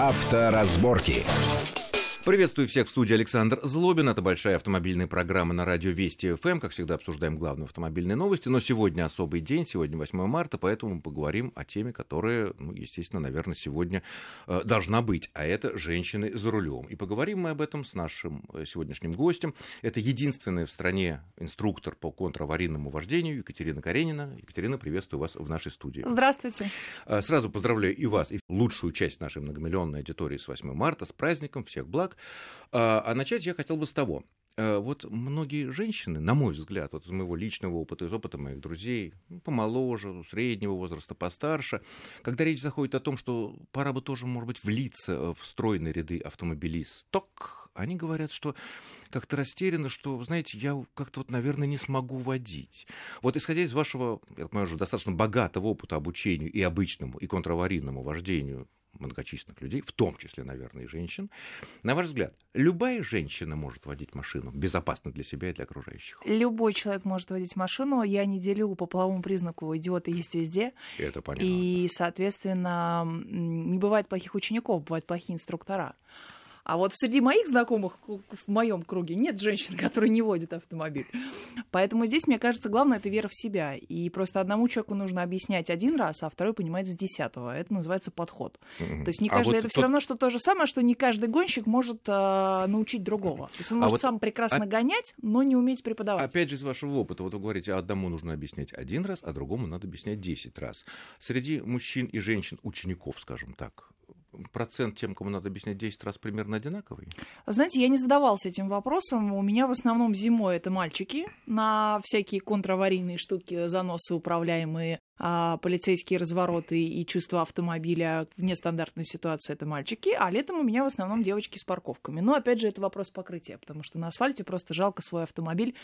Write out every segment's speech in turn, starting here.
Авторазборки. Приветствую всех в студии Александр Злобин. Это большая автомобильная программа на радио Вести ФМ. Как всегда, обсуждаем главные автомобильные новости. Но сегодня особый день, сегодня 8 марта, поэтому мы поговорим о теме, которая, ну, естественно, наверное, сегодня э, должна быть. А это женщины за рулем. И поговорим мы об этом с нашим э, сегодняшним гостем. Это единственный в стране инструктор по контраварийному вождению Екатерина Каренина. Екатерина, приветствую вас в нашей студии. Здравствуйте. Э, сразу поздравляю и вас, и лучшую часть нашей многомиллионной аудитории с 8 марта, с праздником. Всех благ. А, а начать я хотел бы с того. Э, вот многие женщины, на мой взгляд, вот из моего личного опыта, из опыта моих друзей, ну, помоложе, среднего возраста, постарше, когда речь заходит о том, что пора бы тоже, может быть, влиться в стройные ряды автомобилисток, они говорят, что как-то растеряно, что, знаете, я как-то вот, наверное, не смогу водить. Вот исходя из вашего, я понимаю, уже достаточно богатого опыта обучению и обычному, и контраварийному вождению многочисленных людей, в том числе, наверное, и женщин. На ваш взгляд, любая женщина может водить машину безопасно для себя и для окружающих? Любой человек может водить машину. Я не делю по половому признаку. Идиоты есть везде. Это понятно. И, соответственно, не бывает плохих учеников, бывают плохие инструктора. А вот среди моих знакомых в моем круге нет женщин, которые не водят автомобиль. Поэтому здесь, мне кажется, главное это вера в себя. И просто одному человеку нужно объяснять один раз, а второй понимает с десятого. Это называется подход. Mm-hmm. То есть не каждый. А вот это тот... все равно, что то же самое, что не каждый гонщик может а, научить другого. То есть он а может вот... сам прекрасно а... гонять, но не уметь преподавать. Опять же, из вашего опыта, вот вы говорите, одному нужно объяснять один раз, а другому надо объяснять десять раз. Среди мужчин и женщин, учеников, скажем так, процент тем, кому надо объяснять 10 раз, примерно одинаковый? Знаете, я не задавался этим вопросом. У меня в основном зимой это мальчики на всякие контраварийные штуки, заносы управляемые, а, полицейские развороты и чувство автомобиля в нестандартной ситуации это мальчики, а летом у меня в основном девочки с парковками. Но опять же это вопрос покрытия, потому что на асфальте просто жалко свой автомобиль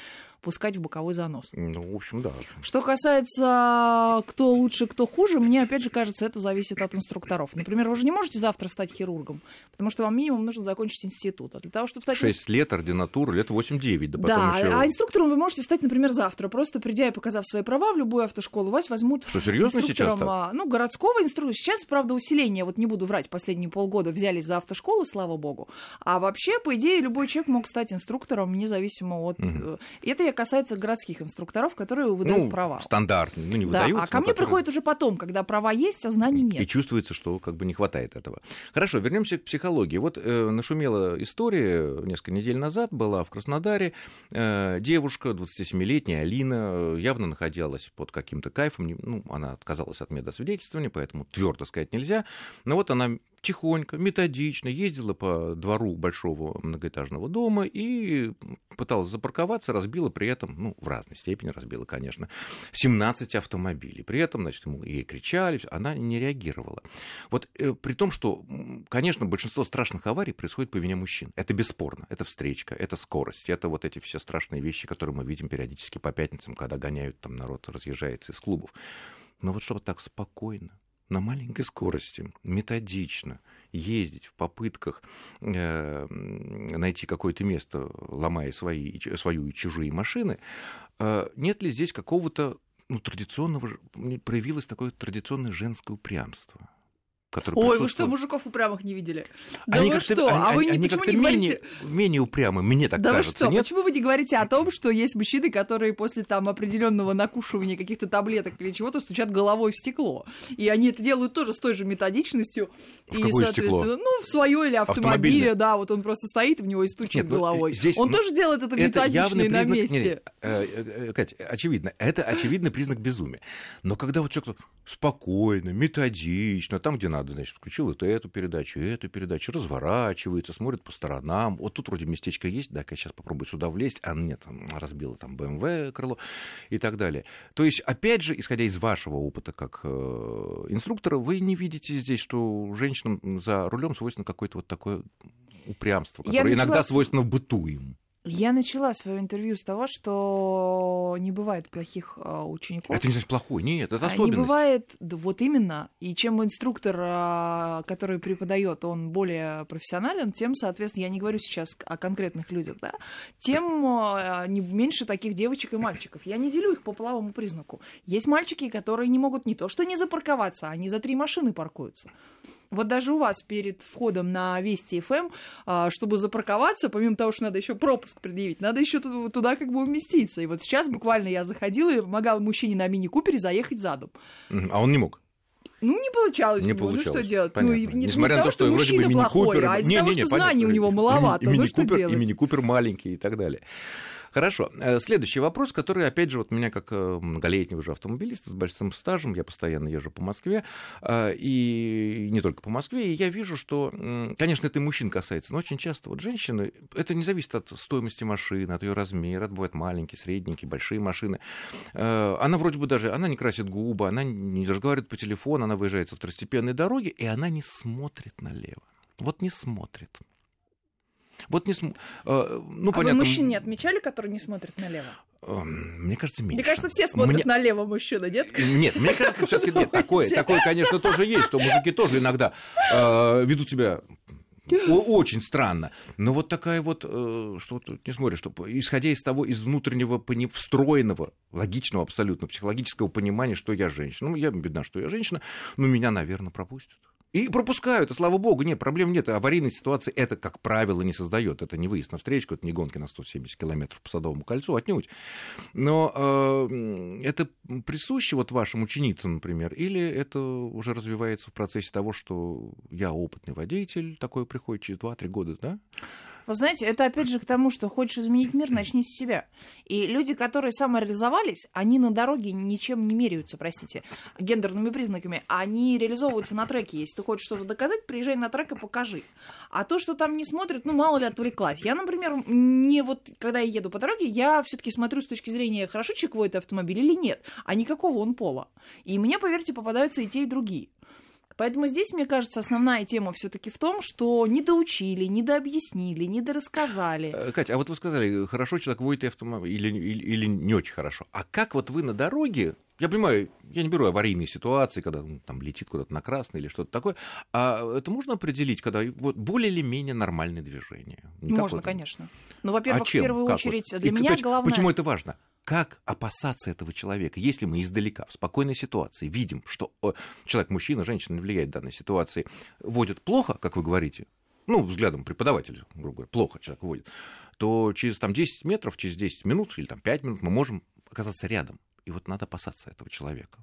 пускать в боковой занос. Ну, в общем, да. Что касается кто лучше, кто хуже, мне опять же кажется, это зависит от инструкторов. Например, вы же не можете завтра стать хирургом, потому что вам минимум нужно закончить институт. А для того, чтобы стать... 6 лет ординатура, лет 8-9, да потом да, еще... а инструктором вы можете стать, например, завтра. Просто придя и показав свои права в любую автошколу, вас возьмут что, серьезно сейчас так? А, ну, городского инструктора. Сейчас, правда, усиление, вот не буду врать, последние полгода взялись за автошколы, слава богу. А вообще, по идее, любой человек мог стать инструктором, независимо от... Угу. Это касается городских инструкторов, которые выдают ну, права. стандартно, ну, не да, выдают. А ко мне которые... приходит уже потом, когда права есть, а знаний нет. И чувствуется, что как бы не хватает этого. Хорошо, вернемся к психологии. Вот э, нашумела история несколько недель назад была в Краснодаре. Э, девушка, 27-летняя Алина, э, явно находилась под каким-то кайфом. Ну, она отказалась от медосвидетельствования, поэтому твердо сказать нельзя. Но вот она тихонько, методично ездила по двору большого многоэтажного дома и пыталась запарковаться, разбила при этом, ну, в разной степени разбила, конечно, 17 автомобилей. При этом, значит, ему, ей кричали, она не реагировала. Вот э, при том, что, конечно, большинство страшных аварий происходит по вине мужчин. Это бесспорно. Это встречка, это скорость, это вот эти все страшные вещи, которые мы видим периодически по пятницам, когда гоняют там народ, разъезжается из клубов. Но вот чтобы так спокойно, на маленькой скорости, методично ездить в попытках э, найти какое-то место, ломая свои, свою и чужие машины, э, нет ли здесь какого-то ну, традиционного, проявилось такое традиционное женское упрямство? Который Ой, вы что, мужиков упрямых не видели? Да они вы что? Они, а вы они почему не менее, говорите... менее упрямы, мне так да кажется, вы что? нет? Почему вы не говорите о том, что есть мужчины, которые после там определенного накушивания каких-то таблеток или чего-то стучат головой в стекло? И они это делают тоже с той же методичностью. В и, соответственно, стекло? ну, в свое или автомобиле, да, вот он просто стоит в него и стучит нет, ну, головой. Здесь, он ну, тоже делает это, методично и на признак... месте. Не, не, э, э, Катя, очевидно, это очевидный признак безумия. Но когда вот человек спокойно, методично, там, где надо, значит, включил это эту передачу, эту передачу, разворачивается, смотрит по сторонам. Вот тут вроде местечко есть, да, я сейчас попробую сюда влезть, а нет, разбила там БМВ крыло и так далее. То есть, опять же, исходя из вашего опыта как э, инструктора, вы не видите здесь, что женщинам за рулем свойственно какое-то вот такое упрямство, которое иногда свойственно в быту им. Я начала свое интервью с того, что не бывает плохих э, учеников. Это не значит плохой, нет, это особенность. Не бывает, да, вот именно. И чем инструктор, э, который преподает, он более профессионален, тем, соответственно, я не говорю сейчас о конкретных людях, да, тем не, меньше таких девочек и мальчиков. Я не делю их по половому признаку. Есть мальчики, которые не могут не то что не запарковаться, они за три машины паркуются. Вот даже у вас перед входом на Вести ФМ, а, чтобы запарковаться, помимо того, что надо еще пропуск предъявить, надо еще туда как бы уместиться. И вот сейчас буквально я заходила и помогала мужчине на мини-купере заехать задом. А он не мог? Ну, не получалось не у него, получалось. ну что делать? Понятно. Ну, не, Несмотря не на то, что, что вроде бы мужчина плохой, а из-за не, того, не, не, что понятно. знаний у него маловато. И, и ну что мини-купер, делать? и мини-купер маленький и так далее. Хорошо. Э, Следующий вопрос, который, опять же, вот меня как э, многолетнего уже автомобилиста с большим стажем, я постоянно езжу по Москве, э, и не только по Москве, и я вижу, что, конечно, это и мужчин касается, но очень часто вот женщины, это не зависит от стоимости машины, от ее размера, это бывают маленькие, средненькие, большие машины. Она вроде бы даже, она не красит губы, она не разговаривает по телефону, она выезжает со второстепенной дороги, и она не смотрит налево. Вот не смотрит. Вот не см... э, ну, а понятно. вы мужчин не отмечали, которые не смотрят налево? Эм, Мне кажется, меньше. Мне кажется, все смотрят Мне... налево мужчины, нет? Нет, мне кажется, все-таки нет. Такое, такое, конечно, тоже есть, что мужики тоже иногда э, ведут себя очень странно. Но вот такая вот, э, что ты не смотришь, что исходя из того, из внутреннего встроенного, логичного абсолютно, психологического понимания, что я женщина. Ну, я бедна, что я женщина, но меня, наверное, пропустят. И пропускают, и слава богу, нет, проблем нет. Аварийной ситуации это, как правило, не создает. Это не выезд на встречку, это не гонки на 170 километров по Садовому кольцу, отнюдь. Но э, это присуще вот вашим ученицам, например, или это уже развивается в процессе того, что я опытный водитель, такое приходит через 2-3 года, да? Вы знаете, это опять же к тому, что хочешь изменить мир, начни с себя. И люди, которые самореализовались, они на дороге ничем не меряются, простите, гендерными признаками. Они реализовываются на треке. Если ты хочешь что-то доказать, приезжай на трек и покажи. А то, что там не смотрят, ну, мало ли отвлеклась. Я, например, не вот, когда я еду по дороге, я все-таки смотрю с точки зрения, хорошо чековой это автомобиль или нет, а никакого он пола. И мне, поверьте, попадаются и те, и другие. Поэтому здесь, мне кажется, основная тема все-таки в том, что не доучили, не дообъяснили, не дорассказали. Катя, а вот вы сказали, хорошо человек водит автомобиль или, или, или не очень хорошо. А как вот вы на дороге, я понимаю, я не беру аварийные ситуации, когда ну, там летит куда-то на красный или что-то такое, а это можно определить, когда вот более или менее нормальное движение? Никак можно, вот... конечно. Ну, во-первых, а чем? в первую как очередь, вот? для И, меня кстати, главное... Почему это важно? Как опасаться этого человека, если мы издалека, в спокойной ситуации, видим, что человек, мужчина, женщина не влияет в данной ситуации, водит плохо, как вы говорите, ну, взглядом преподавателя, грубо говоря, плохо человек водит, то через там, 10 метров, через 10 минут или там, 5 минут мы можем оказаться рядом. И вот надо опасаться этого человека.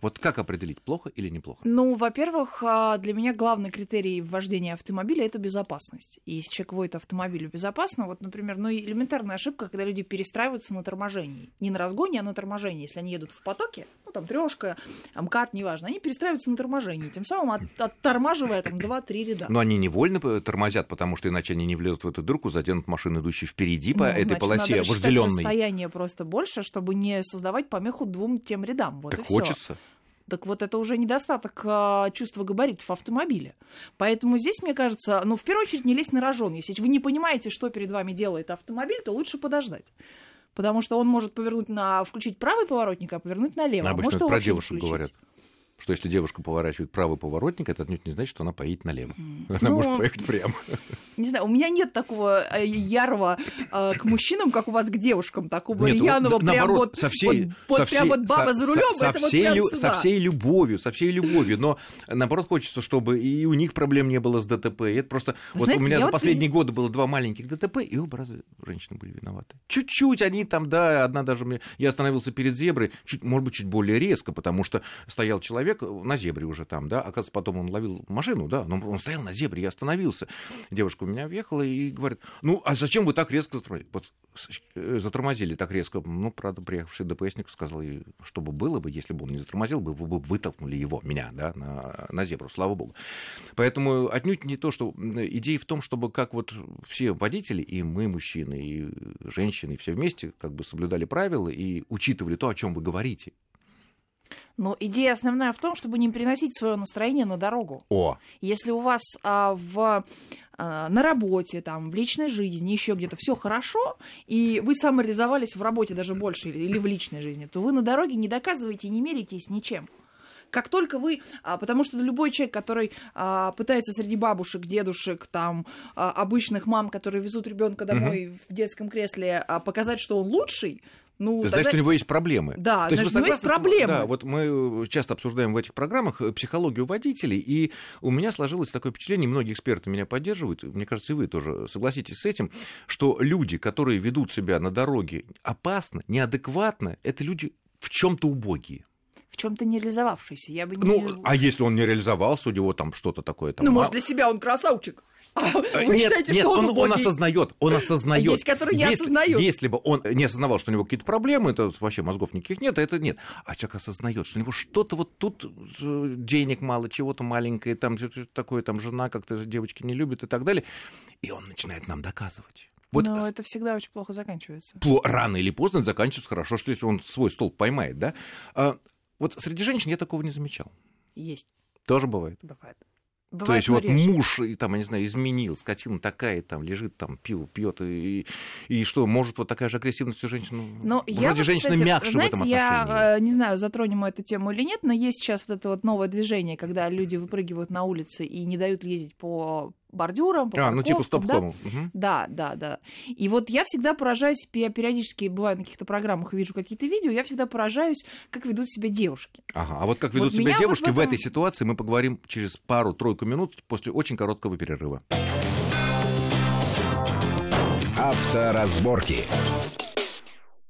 Вот как определить, плохо или неплохо? Ну, во-первых, а, для меня главный критерий вождения автомобиля — это безопасность. И если человек водит автомобиль безопасно, вот, например, ну, элементарная ошибка, когда люди перестраиваются на торможении. Не на разгоне, а на торможении. Если они едут в потоке, там, трешка, МКАД, неважно, они перестраиваются на торможении, тем самым от, оттормаживая там 2-3 ряда. Но они невольно тормозят, потому что иначе они не влезут в эту дырку, заденут машину, идущую впереди по ну, этой значит, полосе вожделенной. расстояние просто больше, чтобы не создавать помеху двум тем рядам. Вот так хочется. Всё. Так вот, это уже недостаток а, чувства габаритов автомобиля. Поэтому здесь, мне кажется, ну, в первую очередь, не лезть на рожон. Если вы не понимаете, что перед вами делает автомобиль, то лучше подождать. Потому что он может повернуть на включить правый поворотник, а повернуть налево. Обычно может, это про девушек включить. говорят. Что если девушка поворачивает правый поворотник, это отнюдь не значит, что она поедет налево. Она Ну, может поехать прямо. Не знаю, у меня нет такого э, ярого э, к мужчинам, как у вас к девушкам, такого Нет, вот рьяного, на- прям наоборот, вот, со всей, вот, вот со прям всей- вот баба со- за рулем, со, это вот всей, прям лю- сюда. со всей любовью, со всей любовью, но наоборот хочется, чтобы и у них проблем не было с ДТП. И это просто Вы вот знаете, у меня за вот последние годы было два маленьких ДТП, и оба раза женщины были виноваты. Чуть-чуть они там, да, одна даже мне, я остановился перед зеброй, чуть, может быть, чуть более резко, потому что стоял человек на зебре уже там, да, оказывается, потом он ловил машину, да, но он стоял на зебре, я остановился. Девушка у меня въехала и говорит, ну, а зачем вы так резко затормозили? Вот, э, затормозили так резко. Ну, правда, приехавший ДПСник сказал, что бы было бы, если бы он не затормозил, бы вы бы вытолкнули его, меня, да, на, на зебру, слава богу. Поэтому отнюдь не то, что идея в том, чтобы как вот все водители, и мы, мужчины, и женщины, и все вместе, как бы соблюдали правила и учитывали то, о чем вы говорите. Но идея основная в том, чтобы не переносить свое настроение на дорогу. О, Если у вас а, в а, на работе, там, в личной жизни, еще где-то все хорошо, и вы самореализовались в работе даже больше или, или в личной жизни, то вы на дороге не доказываете и не меритесь ничем. Как только вы, а, потому что любой человек, который а, пытается среди бабушек, дедушек, там, а, обычных мам, которые везут ребенка домой в детском кресле, а, показать, что он лучший, Ну, Значит, тогда... у него есть проблемы. Да, То значит, у него есть проблемы. Да, вот мы часто обсуждаем в этих программах э, психологию водителей, и у меня сложилось такое впечатление, многие эксперты меня поддерживают, мне кажется, и вы тоже согласитесь с этим, что люди, которые ведут себя на дороге опасно, неадекватно, это люди в чем-то убогие. В чем-то не реализовавшийся. Я бы не... Ну, а если он не реализовался, у него там что-то такое там. Ну, может, для себя он красавчик. Э, Вы нет, считаете, нет, что он, он, он осознает, он осознает. есть, которые не если, осознают. Если бы он не осознавал, что у него какие-то проблемы, то вообще мозгов никаких нет, а это нет. А человек осознает, что у него что-то вот тут э, денег мало, чего-то маленькое, там такое, там жена как-то девочки не любит и так далее, и он начинает нам доказывать. Вот Но это всегда очень плохо заканчивается. пло- рано или поздно это заканчивается хорошо, что если он свой стол поймает, да? А, вот среди женщин я такого не замечал. Есть. Тоже бывает. Бывает. То Бывает, есть но вот реже. муж, и, там, я не знаю, изменил, скотина такая, там, лежит, там, пиво пьет, и, и что, может вот такая же агрессивность у женщин? Но Вроде я, вот, женщина кстати, мягче знаете, в этом я отношении. э, не знаю, затронем мы эту тему или нет, но есть сейчас вот это вот новое движение, когда люди выпрыгивают на улице и не дают ездить по бордюрам, по а, ну типа да? стоп-хому. Мгм. Да, да, да. И вот я всегда поражаюсь, я периодически бываю на каких-то программах, вижу какие-то видео, я всегда поражаюсь, как ведут себя девушки. Ага, а вот как Вот ведут себя меня вот девушки в в, этом- этой ситуации, мы поговорим через пару-тройку минут после очень короткого перерыва. Авторазборки.